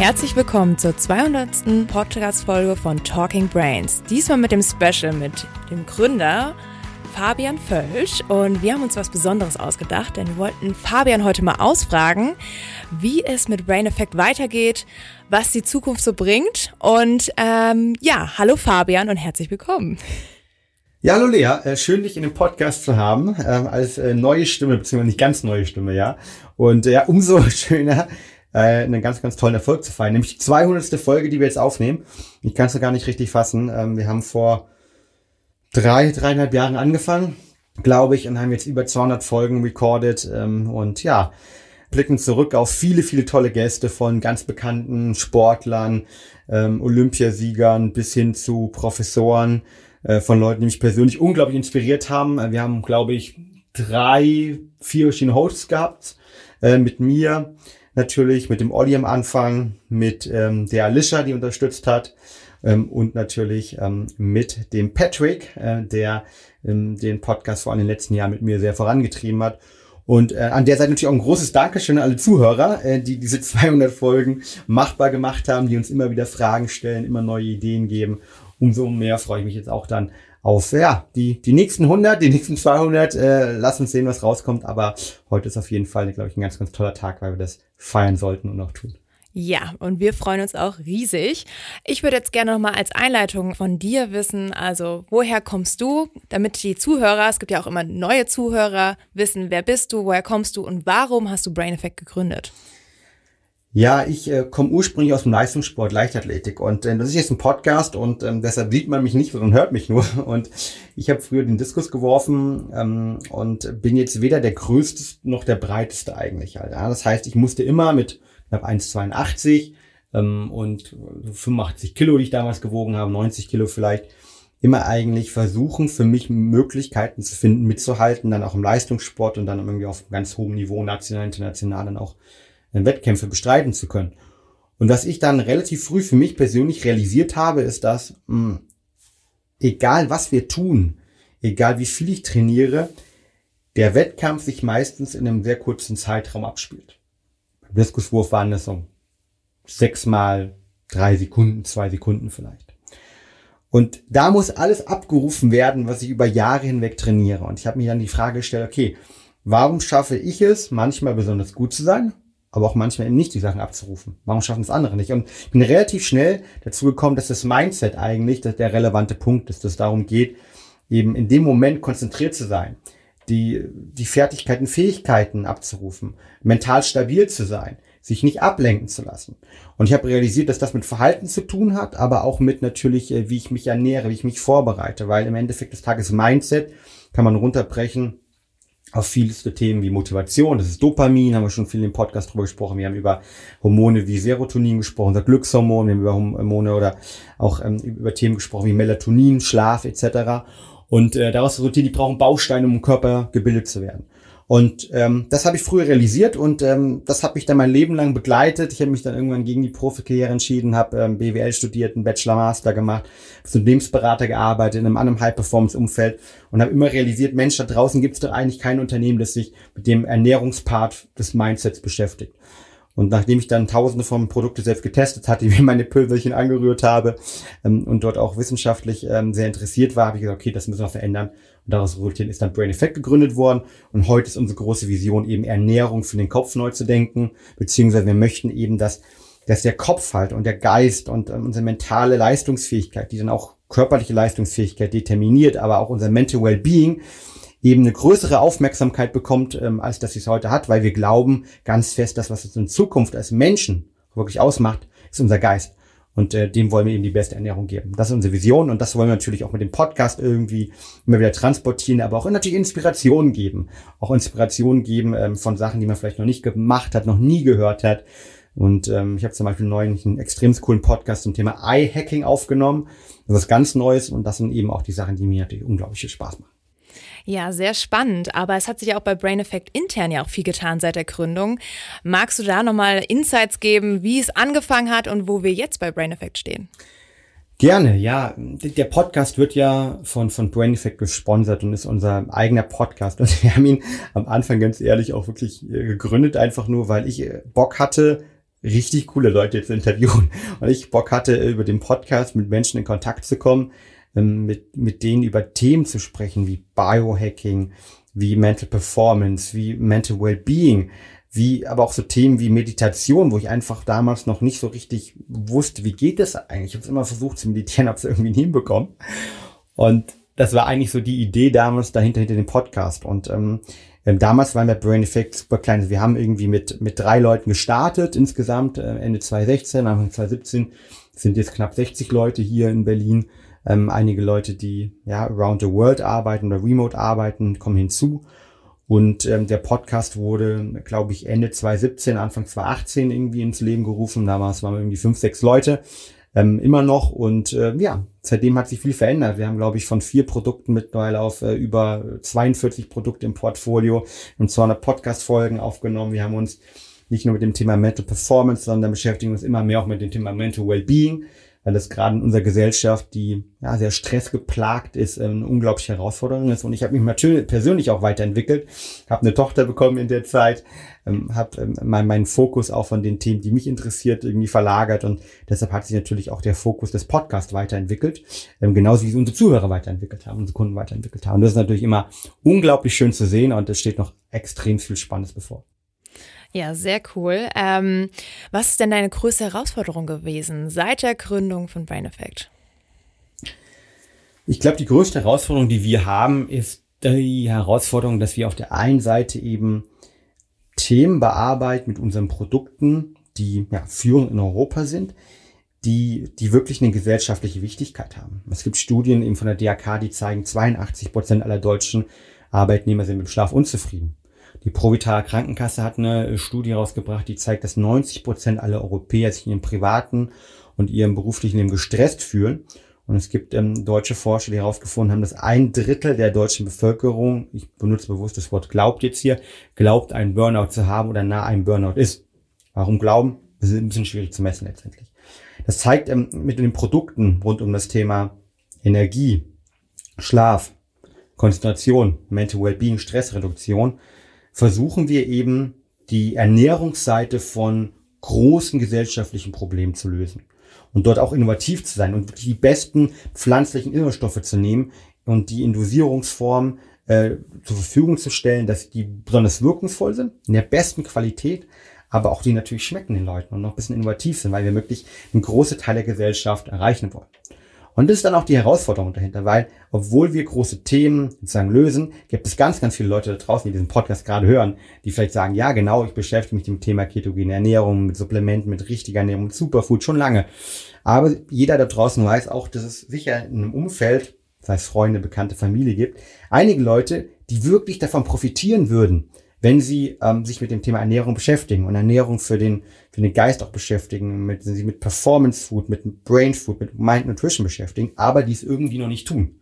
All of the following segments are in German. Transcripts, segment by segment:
Herzlich willkommen zur 200. Podcast-Folge von Talking Brains. Diesmal mit dem Special mit dem Gründer Fabian Völsch. Und wir haben uns was Besonderes ausgedacht, denn wir wollten Fabian heute mal ausfragen, wie es mit Brain Effect weitergeht, was die Zukunft so bringt. Und ähm, ja, hallo Fabian und herzlich willkommen. Ja, hallo Lea, äh, schön dich in dem Podcast zu haben, äh, als äh, neue Stimme, beziehungsweise nicht ganz neue Stimme, ja. Und ja, umso schöner, äh, einen ganz, ganz tollen Erfolg zu feiern. Nämlich die 200. Folge, die wir jetzt aufnehmen. Ich kann es gar nicht richtig fassen. Ähm, wir haben vor drei, dreieinhalb Jahren angefangen, glaube ich, und haben jetzt über 200 Folgen recorded. Ähm, und ja, blicken zurück auf viele, viele tolle Gäste von ganz bekannten Sportlern, ähm, Olympiasiegern bis hin zu Professoren, äh, von Leuten, die mich persönlich unglaublich inspiriert haben. Äh, wir haben, glaube ich, drei, vier verschiedene Hosts gehabt äh, mit mir natürlich, mit dem Olli am Anfang, mit ähm, der Alicia, die unterstützt hat ähm, und natürlich ähm, mit dem Patrick, äh, der ähm, den Podcast vor allem in den letzten Jahren mit mir sehr vorangetrieben hat. Und äh, an der Seite natürlich auch ein großes Dankeschön an alle Zuhörer, äh, die diese 200 Folgen machbar gemacht haben, die uns immer wieder Fragen stellen, immer neue Ideen geben. Umso mehr freue ich mich jetzt auch dann auf ja, die, die nächsten 100, die nächsten 200. Äh, lass uns sehen, was rauskommt. Aber heute ist auf jeden Fall, glaube ich, ein ganz, ganz toller Tag, weil wir das feiern sollten und auch tun. Ja, und wir freuen uns auch riesig. Ich würde jetzt gerne nochmal als Einleitung von dir wissen, also woher kommst du, damit die Zuhörer, es gibt ja auch immer neue Zuhörer, wissen, wer bist du, woher kommst du und warum hast du Brain Effect gegründet? Ja, ich äh, komme ursprünglich aus dem Leistungssport, Leichtathletik und äh, das ist jetzt ein Podcast und ähm, deshalb sieht man mich nicht, sondern hört mich nur. Und ich habe früher den Diskus geworfen ähm, und bin jetzt weder der größte noch der breiteste eigentlich. Halt, ja. Das heißt, ich musste immer mit knapp 1,82 ähm, und 85 Kilo, die ich damals gewogen habe, 90 Kilo vielleicht, immer eigentlich versuchen, für mich Möglichkeiten zu finden, mitzuhalten, dann auch im Leistungssport und dann irgendwie auf ganz hohem Niveau, national, international dann auch Wettkämpfe bestreiten zu können. Und was ich dann relativ früh für mich persönlich realisiert habe, ist, dass mh, hm, egal was wir tun, egal wie viel ich trainiere, der Wettkampf sich meistens in einem sehr kurzen Zeitraum abspielt. Beim Diskuswurf waren das so sechsmal drei Sekunden, zwei Sekunden vielleicht. Und da muss alles abgerufen werden, was ich über Jahre hinweg trainiere. Und ich habe mir dann die Frage gestellt, okay, warum schaffe ich es, manchmal besonders gut zu sein aber auch manchmal eben nicht die Sachen abzurufen. Warum schaffen es andere nicht? Und ich bin relativ schnell dazu gekommen, dass das Mindset eigentlich der relevante Punkt ist, dass es darum geht, eben in dem Moment konzentriert zu sein, die, die Fertigkeiten, Fähigkeiten abzurufen, mental stabil zu sein, sich nicht ablenken zu lassen. Und ich habe realisiert, dass das mit Verhalten zu tun hat, aber auch mit natürlich, äh, wie ich mich ernähre, wie ich mich vorbereite, weil im Endeffekt des Tages Mindset kann man runterbrechen auf vielste Themen wie Motivation, das ist Dopamin, haben wir schon viel im Podcast drüber gesprochen. Wir haben über Hormone wie Serotonin gesprochen, unser Glückshormon, wir haben über Hormone oder auch ähm, über Themen gesprochen wie Melatonin, Schlaf etc. Und äh, daraus resultiert, die brauchen Bausteine, um im Körper gebildet zu werden. Und ähm, das habe ich früher realisiert und ähm, das hat mich dann mein Leben lang begleitet. Ich habe mich dann irgendwann gegen die Profikarriere entschieden, habe ähm, BWL studiert, einen Bachelor Master gemacht, als Unternehmensberater gearbeitet in einem anderen High-Performance-Umfeld und habe immer realisiert, Mensch, da draußen gibt es doch eigentlich kein Unternehmen, das sich mit dem Ernährungspart des Mindsets beschäftigt. Und nachdem ich dann tausende von Produkte selbst getestet hatte, wie meine Pülverchen angerührt habe ähm, und dort auch wissenschaftlich ähm, sehr interessiert war, habe ich gesagt, okay, das müssen wir verändern. Und daraus resultiert ist dann Brain Effect gegründet worden. Und heute ist unsere große Vision eben Ernährung für den Kopf neu zu denken. Beziehungsweise wir möchten eben, dass, dass der Kopf halt und der Geist und ähm, unsere mentale Leistungsfähigkeit, die dann auch körperliche Leistungsfähigkeit determiniert, aber auch unser Mental Wellbeing eben eine größere Aufmerksamkeit bekommt, ähm, als das es heute hat, weil wir glauben ganz fest, dass was uns in Zukunft als Menschen wirklich ausmacht, ist unser Geist. Und äh, dem wollen wir eben die beste Ernährung geben. Das ist unsere Vision und das wollen wir natürlich auch mit dem Podcast irgendwie immer wieder transportieren, aber auch natürlich Inspiration geben. Auch Inspiration geben ähm, von Sachen, die man vielleicht noch nicht gemacht hat, noch nie gehört hat. Und ähm, ich habe zum Beispiel neulich einen extrem coolen Podcast zum Thema Eye-Hacking aufgenommen. Das ist ganz Neues und das sind eben auch die Sachen, die mir natürlich unglaublich viel Spaß machen. Ja, sehr spannend. Aber es hat sich ja auch bei Brain Effect intern ja auch viel getan seit der Gründung. Magst du da nochmal Insights geben, wie es angefangen hat und wo wir jetzt bei Brain Effect stehen? Gerne, ja. Der Podcast wird ja von, von Brain Effect gesponsert und ist unser eigener Podcast. Und wir haben ihn am Anfang ganz ehrlich auch wirklich äh, gegründet, einfach nur, weil ich äh, Bock hatte, richtig coole Leute zu interviewen. Und ich Bock hatte, über den Podcast mit Menschen in Kontakt zu kommen, mit, mit denen über Themen zu sprechen, wie Biohacking, wie Mental Performance, wie Mental Wellbeing, wie aber auch so Themen wie Meditation, wo ich einfach damals noch nicht so richtig wusste, wie geht das eigentlich. Ich habe immer versucht zu meditieren, habe es irgendwie nie hinbekommen. Und das war eigentlich so die Idee damals dahinter, hinter dem Podcast. Und ähm, ähm, damals waren wir Brain Effect super klein. Also wir haben irgendwie mit, mit drei Leuten gestartet insgesamt, äh, Ende 2016, Anfang 2017 sind jetzt knapp 60 Leute hier in Berlin. Ähm, einige Leute, die ja around the world arbeiten oder remote arbeiten, kommen hinzu. Und ähm, der Podcast wurde, glaube ich, Ende 2017, Anfang 2018 irgendwie ins Leben gerufen. Damals waren wir irgendwie fünf, sechs Leute ähm, immer noch. Und äh, ja, seitdem hat sich viel verändert. Wir haben, glaube ich, von vier Produkten mittlerweile auf äh, über 42 Produkte im Portfolio und 200 Podcast-Folgen aufgenommen. Wir haben uns nicht nur mit dem Thema Mental Performance, sondern beschäftigen uns immer mehr auch mit dem Thema Mental Wellbeing weil das gerade in unserer Gesellschaft, die ja sehr stressgeplagt ist, ähm, eine unglaubliche Herausforderung ist. Und ich habe mich natürlich persönlich auch weiterentwickelt, habe eine Tochter bekommen in der Zeit, ähm, habe ähm, mein, meinen Fokus auch von den Themen, die mich interessiert, irgendwie verlagert und deshalb hat sich natürlich auch der Fokus des Podcasts weiterentwickelt, ähm, genauso wie unsere Zuhörer weiterentwickelt haben, unsere Kunden weiterentwickelt haben. Und das ist natürlich immer unglaublich schön zu sehen und es steht noch extrem viel Spannendes bevor. Ja, sehr cool. Ähm, was ist denn deine größte Herausforderung gewesen seit der Gründung von Brain Effect? Ich glaube, die größte Herausforderung, die wir haben, ist die Herausforderung, dass wir auf der einen Seite eben Themen bearbeiten mit unseren Produkten, die ja, führend in Europa sind, die, die wirklich eine gesellschaftliche Wichtigkeit haben. Es gibt Studien eben von der DRK, die zeigen, 82 Prozent aller deutschen Arbeitnehmer sind mit dem Schlaf unzufrieden. Die Provitale Krankenkasse hat eine Studie rausgebracht, die zeigt, dass 90 Prozent aller Europäer sich in ihrem privaten und ihrem beruflichen Leben gestresst fühlen. Und es gibt ähm, deutsche Forscher, die herausgefunden haben, dass ein Drittel der deutschen Bevölkerung, ich benutze bewusst das Wort glaubt jetzt hier, glaubt, einen Burnout zu haben oder nah einem Burnout ist. Warum glauben? Das ist ein bisschen schwierig zu messen letztendlich. Das zeigt ähm, mit den Produkten rund um das Thema Energie, Schlaf, Konzentration, Mental Wellbeing, Stressreduktion, versuchen wir eben die Ernährungsseite von großen gesellschaftlichen Problemen zu lösen und dort auch innovativ zu sein und wirklich die besten pflanzlichen Inhaltsstoffe zu nehmen und die in Dosierungsform äh, zur Verfügung zu stellen, dass die besonders wirkungsvoll sind, in der besten Qualität, aber auch die natürlich schmecken den Leuten und noch ein bisschen innovativ sind, weil wir wirklich einen großen Teil der Gesellschaft erreichen wollen. Und das ist dann auch die Herausforderung dahinter, weil obwohl wir große Themen sozusagen lösen, gibt es ganz, ganz viele Leute da draußen, die diesen Podcast gerade hören, die vielleicht sagen, ja genau, ich beschäftige mich mit dem Thema ketogene Ernährung, mit Supplementen, mit richtiger Ernährung, mit Superfood schon lange. Aber jeder da draußen weiß auch, dass es sicher in einem Umfeld, sei es Freunde, Bekannte, Familie gibt, einige Leute, die wirklich davon profitieren würden, wenn Sie ähm, sich mit dem Thema Ernährung beschäftigen und Ernährung für den, für den Geist auch beschäftigen, mit, Sie mit Performance Food, mit Brain Food, mit Mind Nutrition beschäftigen, aber dies irgendwie noch nicht tun.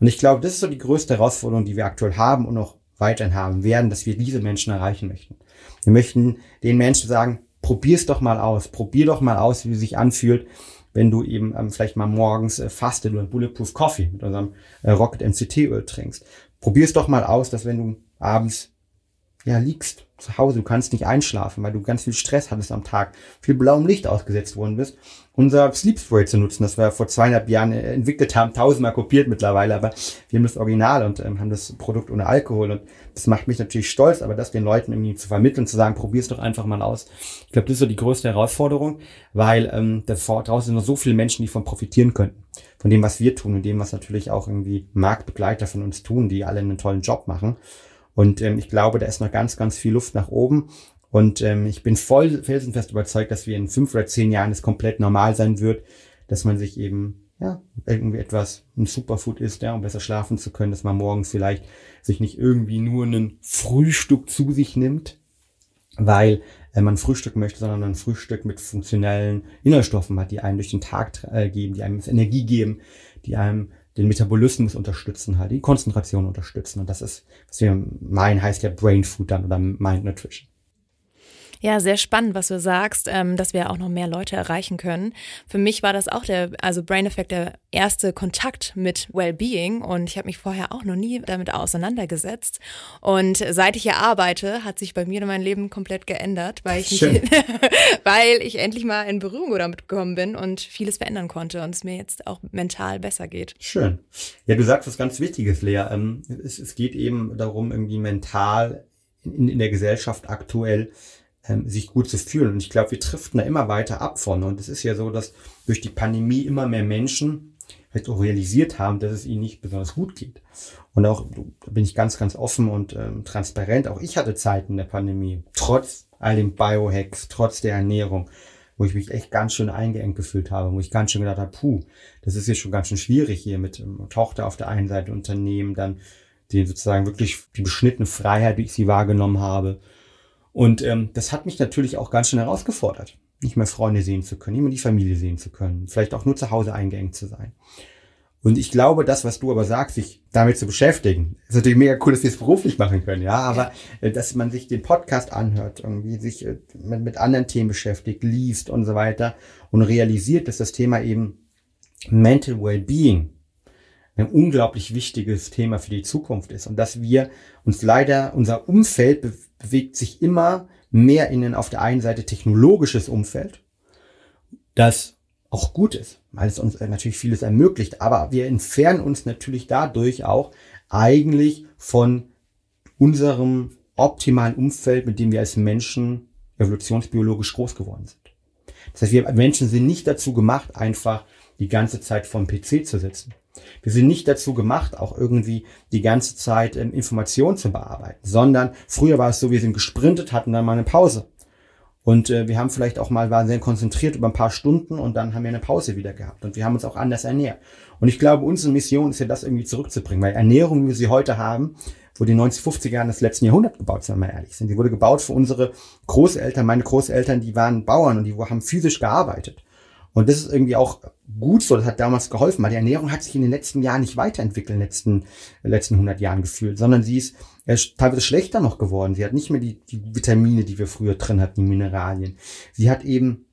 Und ich glaube, das ist so die größte Herausforderung, die wir aktuell haben und noch weiterhin haben werden, dass wir diese Menschen erreichen möchten. Wir möchten den Menschen sagen, probier's doch mal aus, probier doch mal aus, wie es sich anfühlt, wenn du eben ähm, vielleicht mal morgens äh, fastet oder Bulletproof Coffee mit unserem äh, Rocket MCT Öl trinkst. Probier's doch mal aus, dass wenn du abends ja, liegst zu Hause, du kannst nicht einschlafen, weil du ganz viel Stress hattest am Tag, viel blauem Licht ausgesetzt worden bist, unser Sleep Spray zu nutzen, das wir vor zweieinhalb Jahren äh, entwickelt haben, tausendmal kopiert mittlerweile, aber wir haben das Original und ähm, haben das Produkt ohne Alkohol und das macht mich natürlich stolz, aber das den Leuten irgendwie zu vermitteln, zu sagen, probier's doch einfach mal aus. Ich glaube, das ist so die größte Herausforderung, weil ähm, da draußen sind noch so viele Menschen, die von profitieren könnten. Von dem, was wir tun und dem, was natürlich auch irgendwie Marktbegleiter von uns tun, die alle einen tollen Job machen. Und ähm, ich glaube, da ist noch ganz, ganz viel Luft nach oben. Und ähm, ich bin voll felsenfest überzeugt, dass wir in fünf oder zehn Jahren es komplett normal sein wird, dass man sich eben ja irgendwie etwas ein Superfood isst, ja, um besser schlafen zu können, dass man morgens vielleicht sich nicht irgendwie nur ein Frühstück zu sich nimmt, weil äh, man Frühstück möchte, sondern ein Frühstück mit funktionellen Inhaltsstoffen hat, die einem durch den Tag äh, geben, die einem Energie geben, die einem den Metabolismus unterstützen, halt die Konzentration unterstützen. Und das ist, was wir meinen, heißt ja Brain Food dann oder Mind Nutrition. Ja, sehr spannend, was du sagst, ähm, dass wir auch noch mehr Leute erreichen können. Für mich war das auch der, also Brain Effect, der erste Kontakt mit Wellbeing und ich habe mich vorher auch noch nie damit auseinandergesetzt. Und seit ich hier arbeite, hat sich bei mir mein Leben komplett geändert, weil ich, mich, weil ich endlich mal in Berührung damit gekommen bin und vieles verändern konnte und es mir jetzt auch mental besser geht. Schön. Ja, du sagst was ganz Wichtiges, Lea. Ähm, es, es geht eben darum, irgendwie mental in, in der Gesellschaft aktuell ähm, sich gut zu fühlen. Und ich glaube, wir driften da immer weiter ab von. Und es ist ja so, dass durch die Pandemie immer mehr Menschen halt auch realisiert haben, dass es ihnen nicht besonders gut geht. Und auch, da bin ich ganz, ganz offen und ähm, transparent. Auch ich hatte Zeiten in der Pandemie, trotz all den Biohacks, trotz der Ernährung, wo ich mich echt ganz schön eingeengt gefühlt habe, wo ich ganz schön gedacht habe, puh, das ist jetzt schon ganz schön schwierig hier mit ähm, Tochter auf der einen Seite Unternehmen, dann die sozusagen wirklich die beschnittene Freiheit, wie ich sie wahrgenommen habe, und ähm, das hat mich natürlich auch ganz schön herausgefordert, nicht mehr Freunde sehen zu können, nicht mehr die Familie sehen zu können, vielleicht auch nur zu Hause eingeengt zu sein. Und ich glaube, das, was du aber sagst, sich damit zu beschäftigen, ist natürlich mega cool, dass wir es beruflich machen können, ja, aber äh, dass man sich den Podcast anhört, irgendwie sich äh, mit, mit anderen Themen beschäftigt, liest und so weiter und realisiert, dass das Thema eben Mental Wellbeing ein unglaublich wichtiges Thema für die Zukunft ist und dass wir uns leider, unser Umfeld be bewegt sich immer mehr in ein auf der einen Seite technologisches Umfeld, das auch gut ist, weil es uns äh, natürlich vieles ermöglicht, aber wir entfernen uns natürlich dadurch auch eigentlich von unserem optimalen Umfeld, mit dem wir als Menschen evolutionsbiologisch groß geworden sind. Das heißt, wir Menschen sind nicht dazu gemacht, einfach die ganze Zeit vom PC zu sitzen. Wir sind nicht dazu gemacht, auch irgendwie die ganze Zeit ähm, Informationen zu bearbeiten, sondern früher war es so, wir sind gesprintet, hatten dann mal eine Pause. Und äh, wir haben vielleicht auch mal, waren sehr konzentriert über ein paar Stunden und dann haben wir eine Pause wieder gehabt. Und wir haben uns auch anders ernährt. Und ich glaube, unsere Mission ist ja das irgendwie zurückzubringen, weil Ernährung, wie wir sie heute haben, wurde in den 90, er Jahren des letzten Jahrhunderts gebaut, wenn wir mal ehrlich sind. Die wurde gebaut für unsere Großeltern. Meine Großeltern, die waren Bauern und die haben physisch gearbeitet. Und das ist irgendwie auch gut so, das hat damals geholfen, weil die Ernährung hat sich in den letzten Jahren nicht weiterentwickelt, in den letzten, letzten 100 Jahren gefühlt, sondern sie ist äh, teilweise schlechter noch geworden. Sie hat nicht mehr die, die Vitamine, die wir früher drin hatten, die Mineralien. Sie hat eben,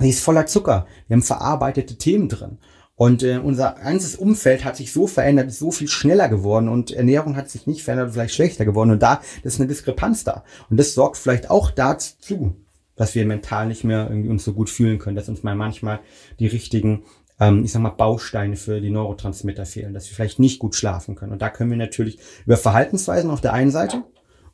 sie ist voller Zucker. Wir haben verarbeitete Themen drin. Und äh, unser ganzes Umfeld hat sich so verändert, ist so viel schneller geworden und Ernährung hat sich nicht verändert, vielleicht schlechter geworden. Und da das ist eine Diskrepanz da. Und das sorgt vielleicht auch dazu, dass wir mental nicht mehr irgendwie uns so gut fühlen können, dass uns mal manchmal die richtigen, ähm, ich sag mal, Bausteine für die Neurotransmitter fehlen, dass wir vielleicht nicht gut schlafen können. Und da können wir natürlich über Verhaltensweisen auf der einen Seite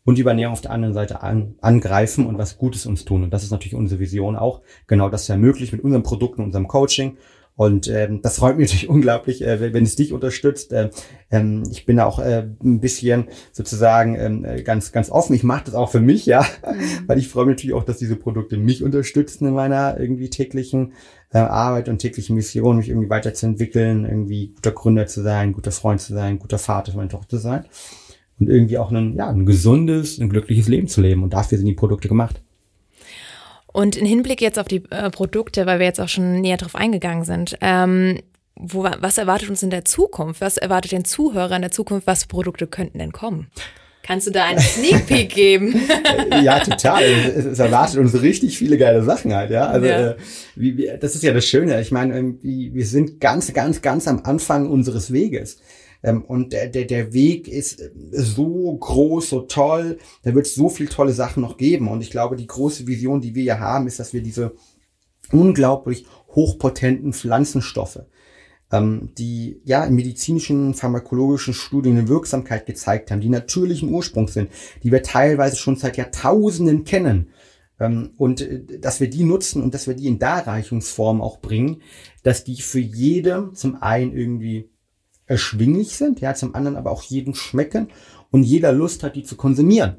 und über Ernährung auf der anderen Seite an, angreifen und was Gutes uns tun. Und das ist natürlich unsere Vision auch, genau das ermöglicht mit unseren Produkten, unserem Coaching und ähm, das freut mich natürlich unglaublich, äh, wenn es dich unterstützt. Äh, ähm, ich bin auch äh, ein bisschen sozusagen ähm, ganz, ganz offen. Ich mache das auch für mich, ja, mhm. weil ich freue mich natürlich auch, dass diese Produkte mich unterstützen in meiner irgendwie täglichen äh, Arbeit und täglichen Mission, mich irgendwie weiterzuentwickeln, irgendwie guter Gründer zu sein, guter Freund zu sein, guter Vater für meine Tochter zu sein und irgendwie auch ein, ja, ein gesundes, ein glückliches Leben zu leben. Und dafür sind die Produkte gemacht. Und in Hinblick jetzt auf die äh, Produkte, weil wir jetzt auch schon näher drauf eingegangen sind, ähm, wo, was erwartet uns in der Zukunft? Was erwartet den Zuhörer in der Zukunft? Was für Produkte könnten denn kommen? Kannst du da einen Sneak Peek geben? ja, total. Es, es, erwartet uns richtig viele geile Sachen halt, ja. Also ja. Äh, wie, wie, das ist ja das Schöne. Ich meine, wir sind ganz, ganz, ganz am Anfang unseres Weges. Ähm, und der, der, der Weg ist äh, so groß, so toll. Da wird es so viel tolle Sachen noch geben. Und ich glaube, die große Vision, die wir ja haben, ist, dass wir diese unglaublich hochpotenten Pflanzenstoffe, ähm, die ja in medizinischen, pharmakologischen Studien eine Wirksamkeit gezeigt haben, die natürlichen Ursprungs sind, die wir teilweise schon seit Jahrtausenden kennen, ähm, und äh, dass wir die nutzen und dass wir die in Darreichungsform auch bringen, dass die für jede zum einen irgendwie erschwinglich sind, ja, zum anderen aber auch jeden schmecken und jeder Lust hat, die zu konsumieren.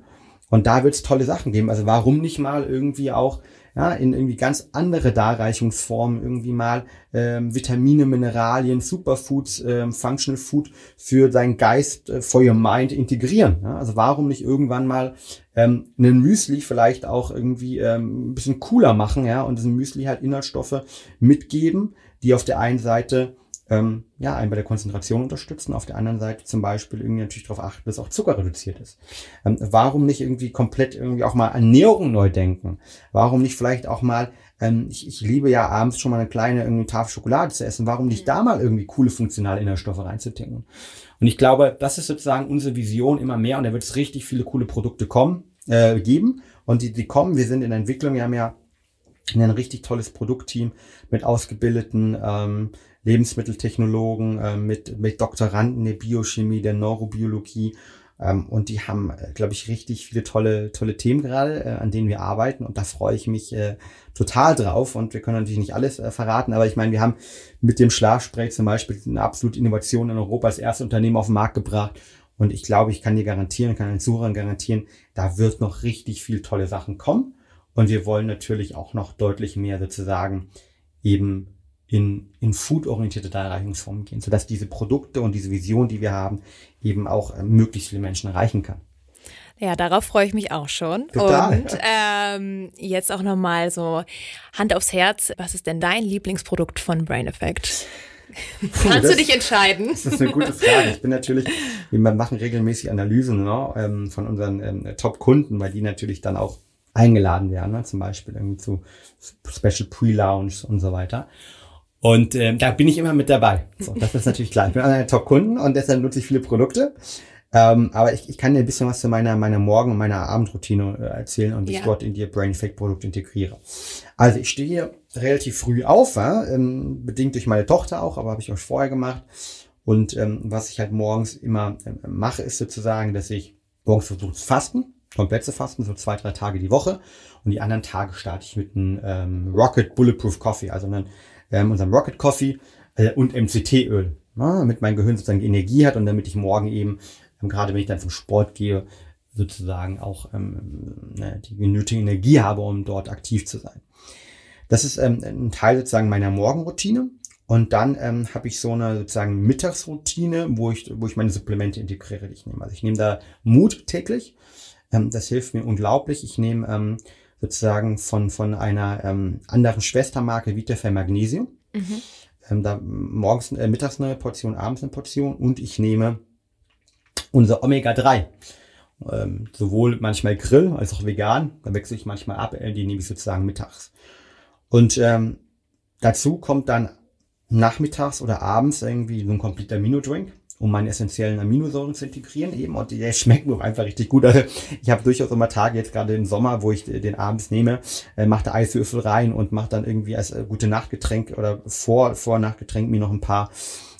Und da wird es tolle Sachen geben. Also warum nicht mal irgendwie auch ja, in irgendwie ganz andere Darreichungsformen irgendwie mal ähm, Vitamine, Mineralien, Superfoods, ähm, Functional Food für deinen Geist, äh, for your mind integrieren. Ja? Also warum nicht irgendwann mal ähm, einen Müsli vielleicht auch irgendwie ähm, ein bisschen cooler machen ja, und diesen Müsli halt Inhaltsstoffe mitgeben, die auf der einen Seite ähm, ja, einen bei der Konzentration unterstützen, auf der anderen Seite zum Beispiel irgendwie natürlich darauf achten, dass auch Zucker reduziert ist. Ähm, warum nicht irgendwie komplett irgendwie auch mal Ernährung neu denken? Warum nicht vielleicht auch mal, ähm, ich, ich liebe ja abends schon mal eine kleine irgendwie Tafel Schokolade zu essen, warum nicht da mal irgendwie coole funktionale Inhaltsstoffe reinzutinken? Und ich glaube, das ist sozusagen unsere Vision immer mehr und da wird es richtig viele coole Produkte kommen, äh, geben und die, die kommen, wir sind in der Entwicklung, wir haben ja ein richtig tolles Produktteam mit ausgebildeten ähm, Lebensmitteltechnologen, äh, mit, mit Doktoranden der Biochemie, der Neurobiologie. Ähm, und die haben, äh, glaube ich, richtig viele tolle, tolle Themen gerade, äh, an denen wir arbeiten. Und da freue ich mich äh, total drauf. Und wir können natürlich nicht alles äh, verraten, aber ich meine, wir haben mit dem Schlafspray zum Beispiel eine absolute Innovation in Europa als erstes Unternehmen auf den Markt gebracht. Und ich glaube, ich kann dir garantieren, kann den Zuhörern garantieren, da wird noch richtig viel tolle Sachen kommen. Und wir wollen natürlich auch noch deutlich mehr sozusagen eben in, in food-orientierte Darreichungsformen gehen, sodass diese Produkte und diese Vision, die wir haben, eben auch äh, möglichst viele Menschen erreichen kann. Ja, darauf freue ich mich auch schon. Total. Und ähm, jetzt auch nochmal so Hand aufs Herz. Was ist denn dein Lieblingsprodukt von Brain Effect? Puh, Kannst das, du dich entscheiden? Das ist eine gute Frage. Ich bin natürlich, wir machen regelmäßig Analysen ne, ähm, von unseren ähm, Top-Kunden, weil die natürlich dann auch eingeladen werden, ne, zum Beispiel irgendwie zu Special Pre-Lounge und so weiter. Und ähm, da bin ich immer mit dabei. So, das ist natürlich klar. Ich bin einer der Top-Kunden und deshalb nutze ich viele Produkte. Ähm, aber ich, ich kann dir ein bisschen was zu meiner, meiner Morgen- und meiner Abendroutine äh, erzählen und ja. ich dort in die Brain Effect Produkt integriere. Also ich stehe hier relativ früh auf, ja, ähm, bedingt durch meine Tochter auch, aber habe ich auch vorher gemacht. Und ähm, was ich halt morgens immer ähm, mache, ist sozusagen, dass ich morgens versuche zu fasten, komplett zu fasten, so zwei, drei Tage die Woche. Und die anderen Tage starte ich mit einem ähm, Rocket Bulletproof Coffee, also einem ähm, unserem Rocket Coffee äh, und MCT-Öl, ne, damit mein Gehirn sozusagen Energie hat und damit ich morgen eben, ähm, gerade wenn ich dann zum Sport gehe, sozusagen auch ähm, ne, die nötige Energie habe, um dort aktiv zu sein. Das ist ähm, ein Teil sozusagen meiner Morgenroutine. Und dann ähm, habe ich so eine sozusagen Mittagsroutine, wo ich, wo ich meine Supplemente integriere, die ich nehme. Also ich nehme da Mut täglich. Ähm, das hilft mir unglaublich. Ich nehme ähm, sozusagen von, von einer ähm, anderen Schwestermarke Vitafer Magnesium. Mhm. Ähm, da morgens, äh, mittags eine Portion, abends eine Portion und ich nehme unser Omega-3. Ähm, sowohl manchmal Grill als auch vegan. Da wechsle ich manchmal ab, äh, die nehme ich sozusagen mittags. Und ähm, dazu kommt dann nachmittags oder abends irgendwie so ein kompletter Amino-Drink um meine essentiellen Aminosäuren zu integrieren eben. Und der schmeckt mir einfach richtig gut. Also ich habe durchaus immer Tage, jetzt gerade im Sommer, wo ich den abends nehme, äh, mache da Eiswürfel rein und mache dann irgendwie als äh, gute Nachtgetränk oder vor, vor Nachtgetränk mir noch ein paar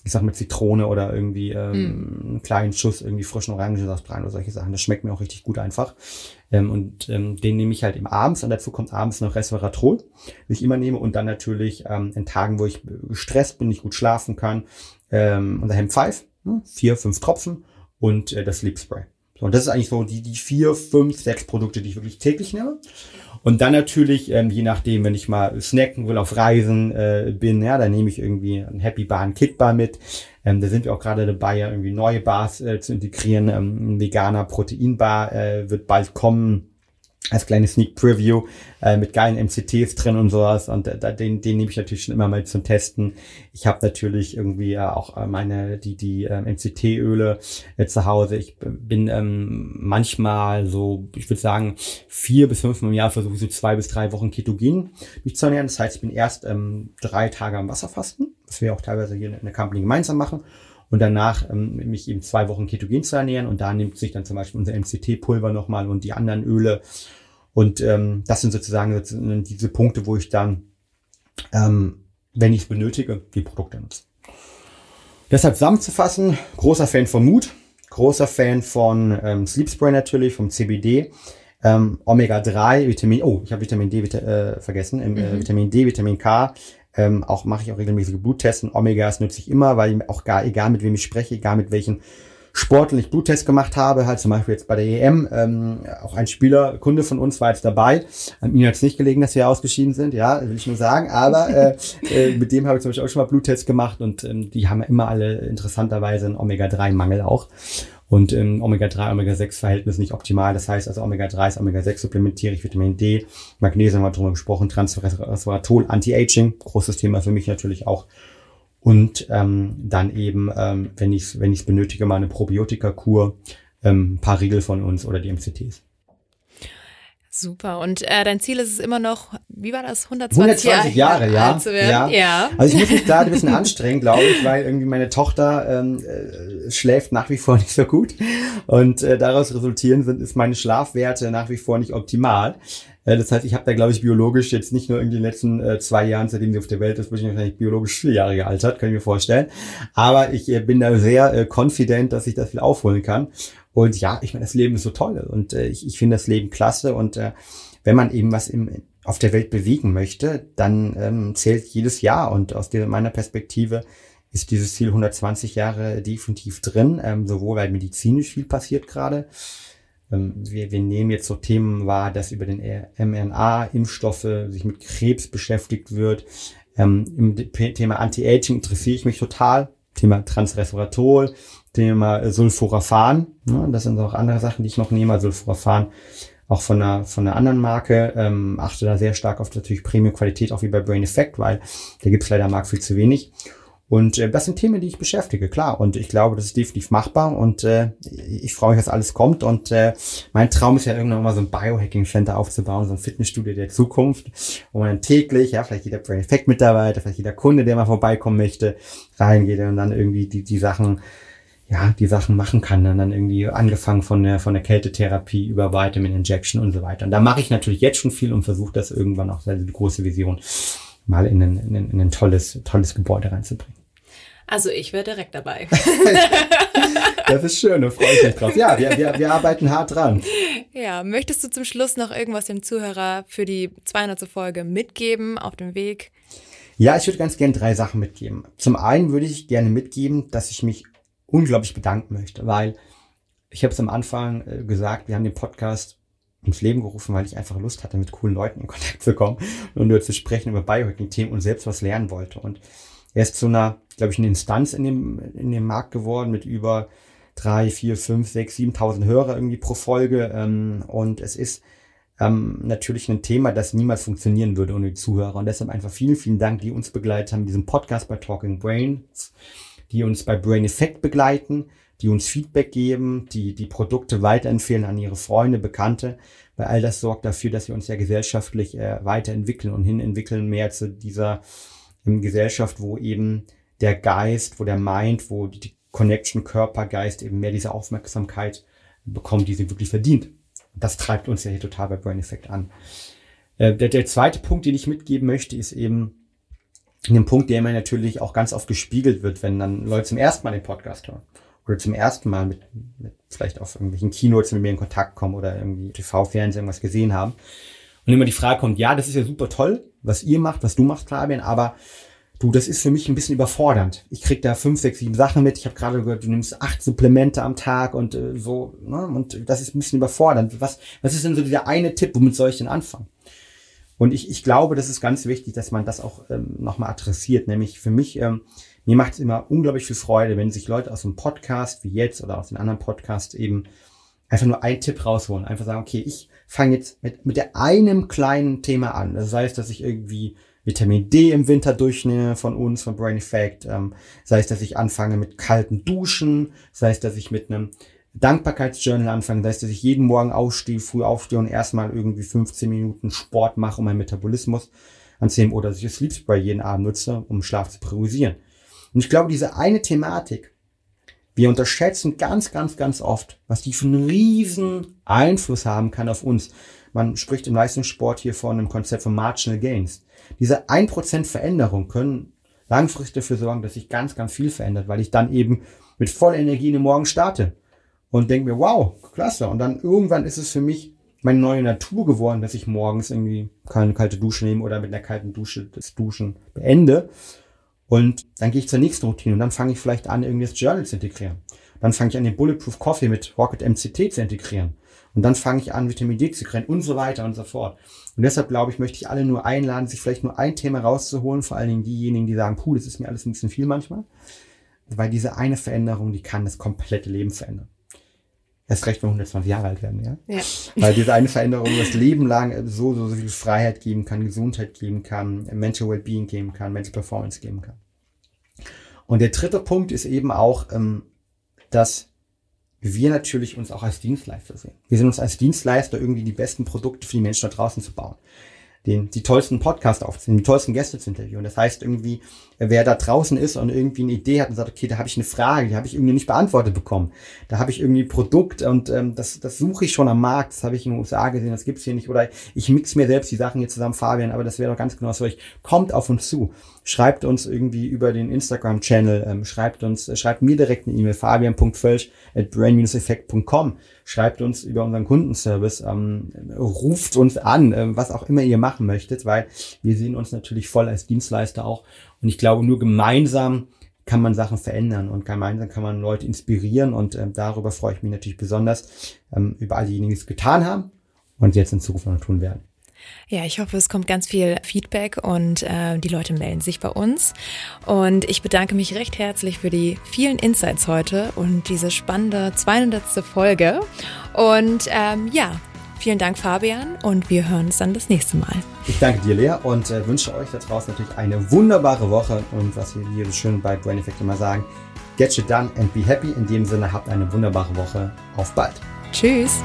ich sag mit Zitrone oder irgendwie ähm, mm. einen kleinen Schuss irgendwie frischen Orangensaft rein oder solche Sachen. Das schmeckt mir auch richtig gut einfach. Ähm, und ähm, den nehme ich halt im abends und dazu kommt abends noch Resveratrol, das ich immer nehme und dann natürlich ähm, in Tagen, wo ich gestresst bin, nicht gut schlafen kann, ähm, unser Hemp 5 Ne? Vier, fünf Tropfen und äh, das Sleep Spray. So, und das ist eigentlich so die, die vier, fünf, sechs Produkte, die ich wirklich täglich nehme. Und dann natürlich, ähm, je nachdem, wenn ich mal snacken will, auf Reisen äh, bin, ja, dann nehme ich irgendwie ein Happy Bar, ein Kit Bar mit. Ähm, da sind wir auch gerade dabei, ja, irgendwie neue Bars äh, zu integrieren. Ähm, ein veganer Proteinbar äh, wird bald kommen als kleine Sneak Preview äh, mit geilen MCTs drin und sowas und äh, den, den nehme ich natürlich schon immer mal zum Testen. Ich habe natürlich irgendwie äh, auch äh, meine die die äh, MCT-Öle äh, zu Hause. Ich bin ähm, manchmal so, ich würde sagen vier bis fünf Mal im Jahr versuche ich so zwei bis drei Wochen ketogen mich zu ernähren. Das heißt, ich bin erst ähm, drei Tage am Wasserfasten, was wir auch teilweise hier in der Company gemeinsam machen und danach ähm, mich eben zwei Wochen ketogen zu ernähren und da nimmt sich dann zum Beispiel unser MCT-Pulver nochmal und die anderen Öle und ähm, das sind sozusagen diese Punkte, wo ich dann, ähm, wenn ich es benötige, die Produkte nutze. Deshalb zusammenzufassen, großer Fan von Mut, großer Fan von ähm, Sleep Spray natürlich, vom CBD, ähm, Omega-3, Vitamin, oh, ich habe Vitamin D vita äh, vergessen, äh, mhm. Vitamin D, Vitamin K, ähm, auch mache ich auch regelmäßige Bluttesten. Omegas nutze ich immer, weil auch gar, egal mit wem ich spreche, egal mit welchen sportlich Bluttest gemacht habe, halt zum Beispiel jetzt bei der EM, ähm, auch ein Spieler, Kunde von uns war jetzt dabei. An ihm hat es nicht gelegen, dass wir ausgeschieden sind, ja, will ich nur sagen, aber äh, äh, mit dem habe ich zum Beispiel auch schon mal Bluttest gemacht und ähm, die haben immer alle interessanterweise einen Omega-3-Mangel auch. Und ähm, Omega-3, Omega-6-Verhältnis nicht optimal. Das heißt also Omega-3 ist Omega-6 supplementiere ich Vitamin D, Magnesium haben wir drüber gesprochen, Transresveratrol, Anti-Aging, großes Thema für mich natürlich auch. Und ähm, dann eben, ähm, wenn ich es wenn ich's benötige, mal eine Probiotika-Kur, ähm, ein paar Riegel von uns oder die MCTs. Super. Und äh, dein Ziel ist es immer noch, wie war das, 120, 120 Jahre, ja, alt zu werden? ja. ja. Also ich muss mich da ein bisschen anstrengen, glaube ich, weil irgendwie meine Tochter ähm, äh, schläft nach wie vor nicht so gut. Und äh, daraus resultieren sind, ist meine Schlafwerte nach wie vor nicht optimal. Äh, das heißt, ich habe da, glaube ich, biologisch jetzt nicht nur irgendwie in den letzten äh, zwei Jahren, seitdem sie auf der Welt ist, bin ich wahrscheinlich biologisch vier Jahre gealtert, kann ich mir vorstellen. Aber ich äh, bin da sehr äh, confident, dass ich das viel aufholen kann. Und ja, ich meine, das Leben ist so toll und äh, ich, ich finde das Leben klasse und äh, wenn man eben was im, auf der Welt bewegen möchte, dann ähm, zählt jedes Jahr und aus der, meiner Perspektive ist dieses Ziel 120 Jahre definitiv drin, ähm, sowohl weil medizinisch viel passiert gerade. Ähm, wir, wir nehmen jetzt so Themen wahr, dass über den mRNA-Impfstoffe sich mit Krebs beschäftigt wird. Ähm, Im Thema Anti-Aging interessiere ich mich total. Thema Transresveratrol, Thema Sulforaphan. Ne? Das sind auch andere Sachen, die ich noch nehme. Sulforaphan auch von einer, von einer anderen Marke. Ähm, achte da sehr stark auf natürlich Premium-Qualität, auch wie bei Brain Effect, weil da gibt's leider am Markt viel zu wenig. Und äh, das sind Themen, die ich beschäftige, klar. Und ich glaube, das ist definitiv machbar. Und äh, ich freue mich, dass alles kommt. Und äh, mein Traum ist ja irgendwann mal so ein Biohacking-Center aufzubauen, so ein Fitnessstudio der Zukunft, wo man täglich, ja, vielleicht jeder Brain Effect-Mitarbeiter, vielleicht jeder Kunde, der mal vorbeikommen möchte, reingeht und dann irgendwie die, die Sachen ja, die Sachen machen kann. Und dann irgendwie angefangen von der, von der Kältetherapie über Vitamin Injection und so weiter. Und da mache ich natürlich jetzt schon viel und versuche das irgendwann auch, also die große Vision, mal in ein, in ein, in ein tolles, tolles Gebäude reinzubringen. Also ich wäre direkt dabei. das ist schön, da freue ich mich drauf. Ja, wir, wir, wir arbeiten hart dran. Ja, möchtest du zum Schluss noch irgendwas dem Zuhörer für die 200. Folge mitgeben auf dem Weg? Ja, ich würde ganz gerne drei Sachen mitgeben. Zum einen würde ich gerne mitgeben, dass ich mich unglaublich bedanken möchte, weil ich habe es am Anfang äh, gesagt, wir haben den Podcast ins Leben gerufen, weil ich einfach Lust hatte, mit coolen Leuten in Kontakt zu kommen und nur zu sprechen über Biohacking-Themen und selbst was lernen wollte. Und er ist zu einer, glaube ich, eine Instanz in dem, in dem Markt geworden mit über drei, vier, fünf, sechs, siebentausend Hörer irgendwie pro Folge. Ähm, und es ist ähm, natürlich ein Thema, das niemals funktionieren würde ohne die Zuhörer. Und deshalb einfach vielen, vielen Dank, die uns begleitet haben, diesen Podcast bei Talking Brains die uns bei Brain Effect begleiten, die uns Feedback geben, die die Produkte weiterempfehlen an ihre Freunde, Bekannte, weil all das sorgt dafür, dass wir uns ja gesellschaftlich äh, weiterentwickeln und hinentwickeln mehr zu dieser Gesellschaft, wo eben der Geist, wo der Mind, wo die Connection Körper-Geist eben mehr diese Aufmerksamkeit bekommt, die sie wirklich verdient. Das treibt uns ja hier total bei Brain Effect an. Äh, der, der zweite Punkt, den ich mitgeben möchte, ist eben, ein Punkt, der mir natürlich auch ganz oft gespiegelt wird, wenn dann Leute zum ersten Mal den Podcast hören oder zum ersten Mal mit, mit vielleicht auf irgendwelchen Keynotes mit mir in Kontakt kommen oder irgendwie TV, Fernsehen irgendwas gesehen haben. Und immer die Frage kommt, ja, das ist ja super toll, was ihr macht, was du machst, Fabian, aber du, das ist für mich ein bisschen überfordernd. Ich krieg da fünf, sechs, sieben Sachen mit. Ich habe gerade gehört, du nimmst acht Supplemente am Tag und äh, so, ne? und das ist ein bisschen überfordernd. Was, was ist denn so dieser eine Tipp, womit soll ich denn anfangen? Und ich, ich glaube, das ist ganz wichtig, dass man das auch ähm, nochmal adressiert. Nämlich für mich, ähm, mir macht es immer unglaublich viel Freude, wenn sich Leute aus einem Podcast wie jetzt oder aus den anderen Podcasts eben einfach nur einen Tipp rausholen. Einfach sagen, okay, ich fange jetzt mit, mit der einem kleinen Thema an. Das heißt, dass ich irgendwie Vitamin D im Winter durchnehme von uns, von Brain Effect. Ähm, sei es, dass ich anfange mit kalten Duschen, sei es, dass ich mit einem Dankbarkeitsjournal anfangen. Das heißt, dass ich jeden Morgen aufstehe, früh aufstehe und erstmal irgendwie 15 Minuten Sport mache, um meinen Metabolismus anzunehmen oder dass ich das Sleep Spray jeden Abend nutze, um Schlaf zu priorisieren. Und ich glaube, diese eine Thematik, wir unterschätzen ganz, ganz, ganz oft, was die für einen riesen Einfluss haben kann auf uns. Man spricht im Leistungssport hier von einem Konzept von Marginal Gains. Diese 1% Veränderung können langfristig dafür sorgen, dass sich ganz, ganz viel verändert, weil ich dann eben mit voller Energie in den Morgen starte und denke mir, wow, klasse. Und dann irgendwann ist es für mich meine neue Natur geworden, dass ich morgens irgendwie keine kalte Dusche nehme oder mit einer kalten Dusche das Duschen beende. Und dann gehe ich zur nächsten Routine und dann fange ich vielleicht an, irgendwie das Journal zu integrieren. Dann fange ich an, den Bulletproof Coffee mit Rocket MCT zu integrieren. Und dann fange ich an, Vitamin D zu kriegen und so weiter und so fort. Und deshalb glaube ich, möchte ich alle nur einladen, sich vielleicht nur ein Thema rauszuholen, vor allen Dingen diejenigen, die sagen, puh, das ist mir alles ein bisschen viel manchmal. Weil diese eine Veränderung, die kann das komplette Leben verändern. Erst recht, wenn wir 120 Jahre alt werden, ja? ja. Weil diese eine Veränderung das Leben lang so, so, so viel Freiheit geben kann, Gesundheit geben kann, Mental Wellbeing geben kann, Mental Performance geben kann. Und der dritte Punkt ist eben auch, ähm, dass wir natürlich uns auch als Dienstleister sehen. Wir sehen uns als Dienstleister, irgendwie die besten Produkte für die Menschen da draußen zu bauen den, die tollsten Podcasts aufzunehmen, die tollsten Gäste zu interviewen. Das heißt irgendwie, wer da draußen ist und irgendwie eine Idee hat und sagt, okay, da habe ich eine Frage, die habe ich irgendwie nicht beantwortet bekommen. Da habe ich irgendwie ein Produkt und ähm, das, das suche ich schon am Markt, das habe ich in den USA gesehen, das gibt's hier nicht. Oder ich mix mir selbst die Sachen hier zusammen, Fabian, aber das wäre doch ganz genau so. Kommt auf uns zu. Schreibt uns irgendwie über den Instagram-Channel, ähm, schreibt uns, äh, schreibt mir direkt eine E-Mail, fabian.völsch at brain-effekt.com schreibt uns über unseren Kundenservice, ähm, ruft uns an, äh, was auch immer ihr machen möchtet, weil wir sehen uns natürlich voll als Dienstleister auch. Und ich glaube, nur gemeinsam kann man Sachen verändern und gemeinsam kann man Leute inspirieren und äh, darüber freue ich mich natürlich besonders ähm, über all diejenigen, die es getan haben und jetzt in Zukunft noch tun werden. Ja, ich hoffe, es kommt ganz viel Feedback und äh, die Leute melden sich bei uns. Und ich bedanke mich recht herzlich für die vielen Insights heute und diese spannende 200. Folge. Und ähm, ja, vielen Dank, Fabian, und wir hören uns dann das nächste Mal. Ich danke dir, Lea, und äh, wünsche euch da draußen natürlich eine wunderbare Woche. Und was wir hier so schön bei Brain Effect immer sagen, get shit done and be happy. In dem Sinne, habt eine wunderbare Woche. Auf bald. Tschüss.